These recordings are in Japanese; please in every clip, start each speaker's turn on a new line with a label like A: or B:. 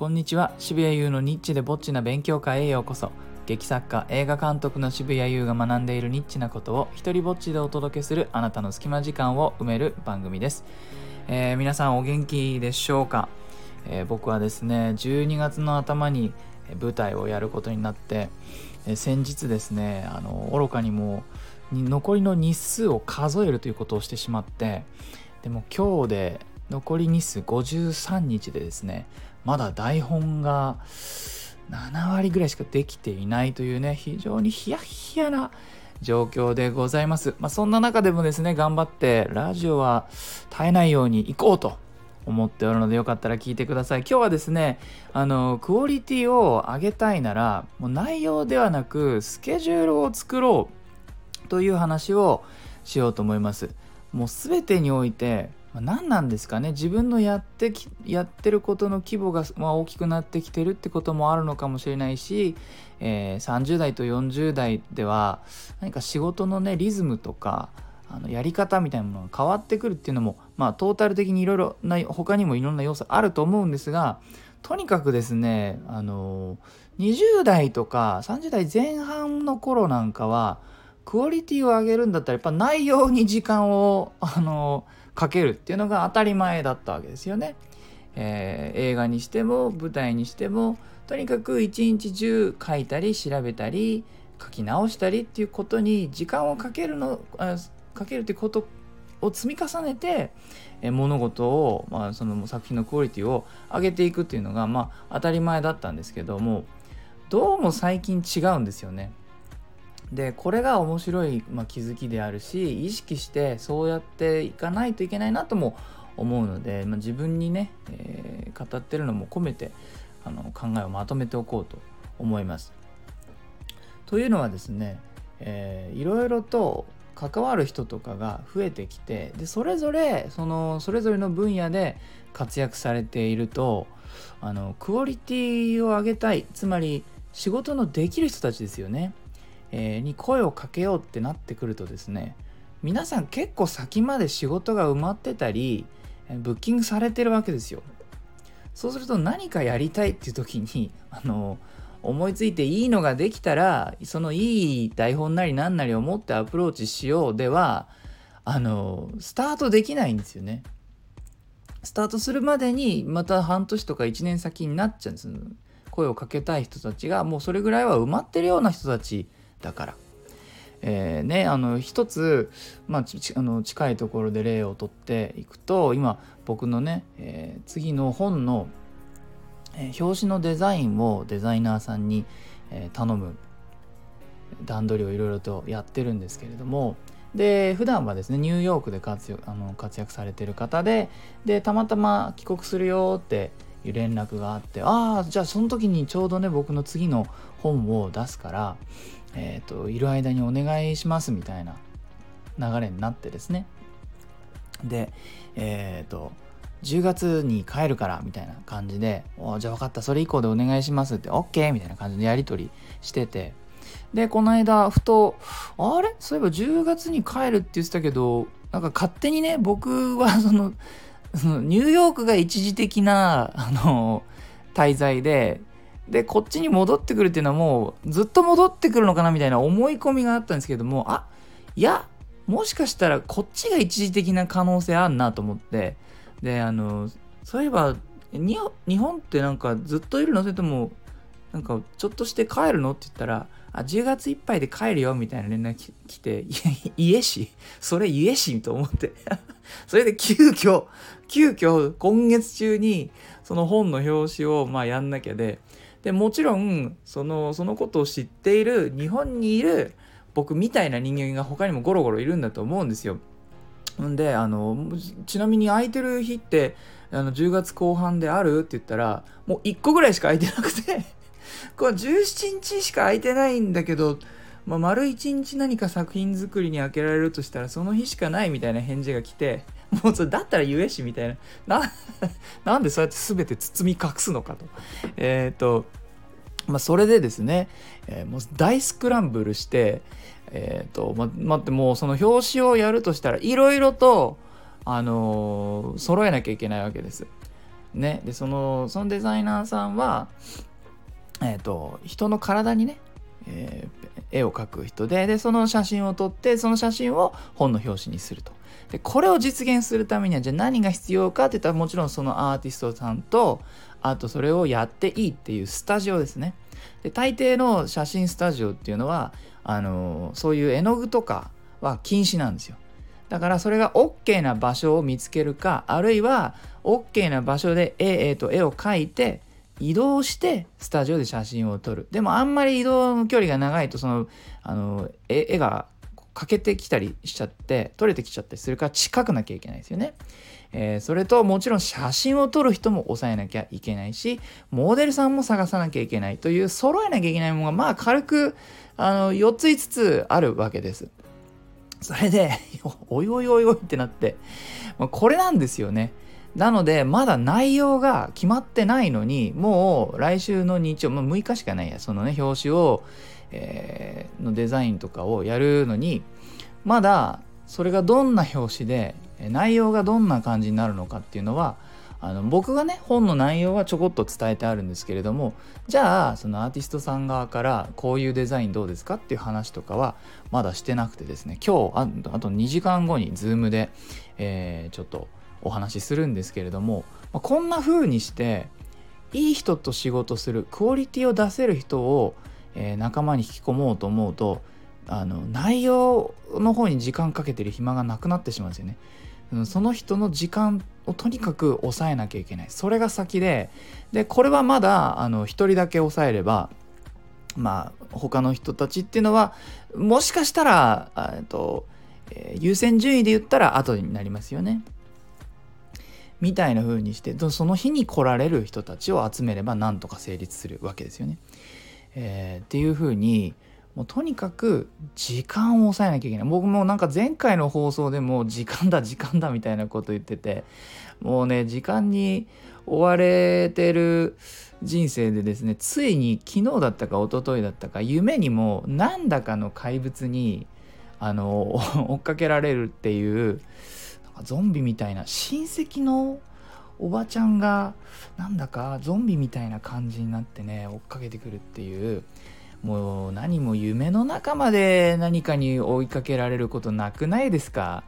A: こんにちは。渋谷優のニッチでぼっちな勉強会へようこそ。劇作家映画監督の渋谷優が学んでいるニッチなことを一人ぼっちでお届けするあなたの隙間時間を埋める番組です、えー、皆さんお元気でしょうか、えー、僕はですね12月の頭に舞台をやることになって、えー、先日ですねあの愚かにも残りの日数を数えるということをしてしまってでも今日で残り日数53日でですねまだ台本が7割ぐらいしかできていないというね非常にヒヤヒヤな状況でございます、まあ、そんな中でもですね頑張ってラジオは絶えないように行こうと思っておるのでよかったら聞いてください。今日はですねあのクオリティを上げたいならもう内容ではなくスケジュールを作ろうという話をしようと思います。もう全てにおいて何なんですかね。自分のやってきやってることの規模が、まあ、大きくなってきてるってこともあるのかもしれないし、えー、30代と40代では何か仕事のねリズムとかあのやり方みたいなものが変わってくるっていうのもまあトータル的にいろいろな他にもいろんな要素あると思うんですがとにかくですねあの20代とか30代前半の頃なんかはクオリティを上げるんだったらやっぱ内容に時間をあのかけるっていうのが当たり前だったわけですよね。えー、映画にしても舞台にしてもとにかく一日中書いたり調べたり書き直したりっていうことに時間をかけるのかけるっていうことを積み重ねて、え物事を、まあ、その作品のクオリティを上げていくっていうのが、まあ、当たり前だったんですけどもどうも最近違うんですよね。でこれが面白い、まあ、気づきであるし意識してそうやっていかないといけないなとも思うので、まあ、自分にね、えー、語ってるのも込めてあの考えをまとめておこうと思います。というのはですね、えー、いろいろと関わる人とかが増えてきてでそれぞれそのそれぞれの分野で活躍されているとあのクオリティを上げたいつまり仕事のできる人たちですよねえー、に声をかけようってなってくるとですね皆さん結構先まで仕事が埋まってたりブッキングされてるわけですよ。そうすると何かやりたいっていう時に あの思いついていいのができたらそのいい台本なり何なりを持ってアプローチしようではあのスタートできないんですよね。スタートするまでにまた半年とか1年先になっちゃうんです。声をかけたい人たちがもうそれぐらいは埋まってるような人たちだから。えー、ね、あの一つ、まあ、あの近いところで例をとっていくと今僕のね、えー、次の本の、えー、表紙のデザインをデザイナーさんに、え頼む段取りをいろいろとやってるんですけれどもで普段はですねニューヨークで活躍あの活躍されてる方ででたまたま帰国するよっていう連絡があってああじゃあその時にちょうどね僕の次の本を出すからえっ、ー、と、いる間にお願いしますみたいな流れになってですね。で、えっ、ー、と、10月に帰るからみたいな感じで、おじゃあ分かった、それ以降でお願いしますって、OK! みたいな感じでやり取りしてて、で、この間、ふと、あれ？そういえば10月に帰るって言ってたけど、なんか勝手にね、僕は その、そのニューヨークが一時的な、あの、滞在で、でこっちに戻ってくるっていうのはもうずっと戻ってくるのかなみたいな思い込みがあったんですけどもあいやもしかしたらこっちが一時的な可能性あんなと思って。であのそういえば日本ってなんかずっといるの？それともなんかちょっとして帰るの？って言ったらあ10月いっぱいで帰るよみたいな連絡来ていえしそれ言えしと思って。それで急遽急遽今月中にその本の表紙をまあやんなきゃででもちろんそのそのことを知っている日本にいる僕みたいな人間が他にもゴロゴロいるんだと思うんですよ。んであのちなみに空いてる日ってあの10月後半であるって言ったらもう1個ぐらいしか空いてなくて これ17日しか空いてないんだけど、まあ、丸1日何か作品作りに開けられるとしたらその日しかないみたいな返事が来てもうそれだったら言えしみたいな。な、なんでそうやって全て包み隠すのかと。えっ、ー、と、まあ、それでですね、えー、もう大スクランブルして、えっ、ー、と、ま、待って、もうその表紙をやるとしたらいろいろと、あの、揃えなきゃいけないわけです。ねでそのそのデザイナーさんはえっ、と人の体にね、えー、絵を描く人ででその写真を撮ってその写真を本の表紙にするとでこれを実現するためにはじゃあ何が必要かって言ったらもちろんそのアーティストさんとあとそれをやっていいっていうスタジオですね。で大抵の写真スタジオっていうのはあのそういう絵の具とかは禁止なんですよ。だからそれが OK な場所を見つけるかあるいは OK な場所で絵,、えー、と絵を描いて移動してスタジオで写真を撮る。でもあんまり移動の距離が長いとそのあの絵が欠けてきたりしちゃって撮れてきちゃったりするから近くなきゃいけないですよね。えー、それともちろん写真を撮る人も抑えなきゃいけないしモデルさんも探さなきゃいけないという揃えなきゃいけないものがまあ軽くあの4つ5つあるわけです。それで おいおいおいおいってなってこれなんですよね。なのでまだ内容が決まってないのにもう来週の日曜、まあ、6日しかないやそのね表紙を、えー、のデザインとかをやるのにまだそれがどんな表紙で内容がどんな感じになるのかっていうのはあの僕がね本の内容はちょこっと伝えてあるんですけれどもじゃあそのアーティストさん側からこういうデザインどうですかっていう話とかはまだしてなくてですね今日あと2時間後に Zoom で、えー、ちょっとお話しするんですけれども、まあ、こんな風にしていい人と仕事するクオリティを出せる人を、えー、仲間に引き込もうと思うとあの内容の方に時間かけてる暇がなくなってしまうんですよね。その人の時間をとにかく抑えなきゃいけないそれが先ででこれはまだあの1人だけ抑えればまあ他の人たちっていうのはもしかしたらと、えー、優先順位で言ったら後になりますよね。みたいな風にしてその日に来られる人たちを集めればなんとか成立するわけですよね。えー、っていう風にもうとにかく時間を抑えなきゃいけない。僕もなんか前回の放送でも時間だ時間だみたいなこと言っててもうね時間に追われてる人生でですねついに昨日だったか一昨日だったか夢にもなんだかの怪物にあの 追っかけられるっていうゾンビみたいな親戚のおばちゃんがなんだかゾンビみたいな感じになってね追っかけてくるっていうもう何も夢の中まで何かに追いかけられることなくないですか？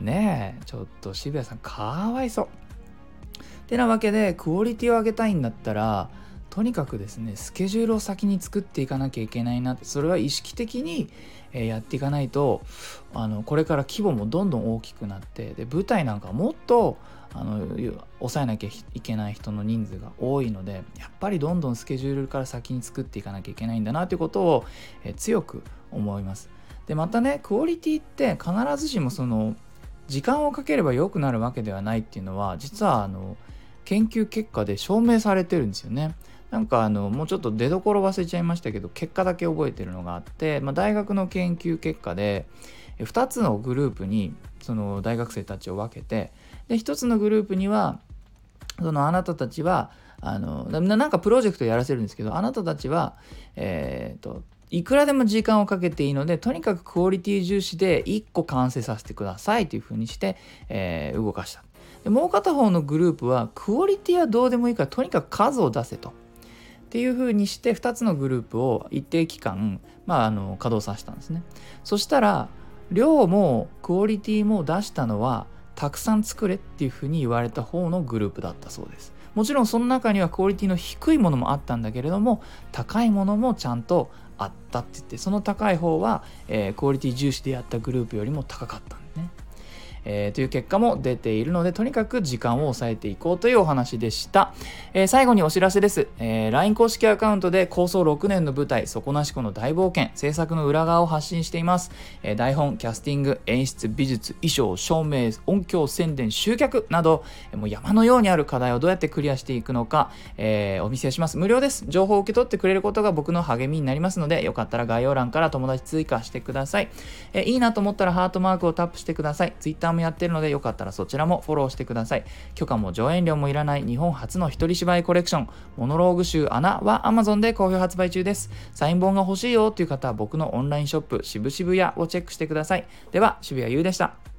A: ねえちょっと渋谷さんかわいそう。てなわけでクオリティを上げたいんだったらとにかくですねスケジュールを先に作っていかなきゃいけないなってそれは意識的にやっていかないとあのこれから規模もどんどん大きくなってで舞台なんかもっとあの抑えなきゃいけない人の人数が多いのでやっぱりどんどんスケジュールから先に作っていかなきゃいけないんだなということを、え強く思います。でまたねクオリティって必ずしもその時間をかければ良くなるわけではないっていうのは実はあの研究結果で証明されてるんですよね。なんかあのもうちょっと出どころ忘れちゃいましたけど結果だけ覚えてるのがあって、まあ、大学の研究結果で2つのグループにその大学生たちを分けてで1つのグループにはそのあなたたちはあのなんかプロジェクトやらせるんですけどあなたたちはえ、ー、といくらでも時間をかけていいのでとにかくクオリティ重視で1個完成させてくださいというふうにして、えー、動かした。でもう片方のグループはクオリティはどうでもいいからとにかく数を出せと。っていうふうにして2つのグループを一定期間、まあ、あの稼働させたんですね。そしたら量もクオリティも出したのはたくさん作れっていうふうに言われた方のグループだったそうです。もちろんその中にはクオリティの低いものもあったんだけれども高いものもちゃんとあったって言ってその高い方は、えー、クオリティ重視でやったグループよりも高かったんでね。えー、という結果も出ているのでとにかく時間を抑えていこうというお話でした、えー、最後にお知らせです、えー、LINE 公式アカウントで構想6年の舞台底なし子の大冒険制作の裏側を発信しています、え台本キャスティング演出美術衣装照明音響宣伝集客などもう山のようにある課題をどうやってクリアしていくのか、えお見せします。無料です。情報を受け取ってくれることが僕の励みになりますのでよかったら概要欄から友達追加してください、えいいなと思ったらハートマークをタップしてください。Twitter もやってるのでよかったらそちらもフォローしてください。許可も上演料もいらない日本初の一人芝居コレクション。モノローグ集穴は Amazon で好評発売中です。サイン本が欲しいよという方は僕のオンラインショップ渋々屋をチェックしてください。では渋谷優でした。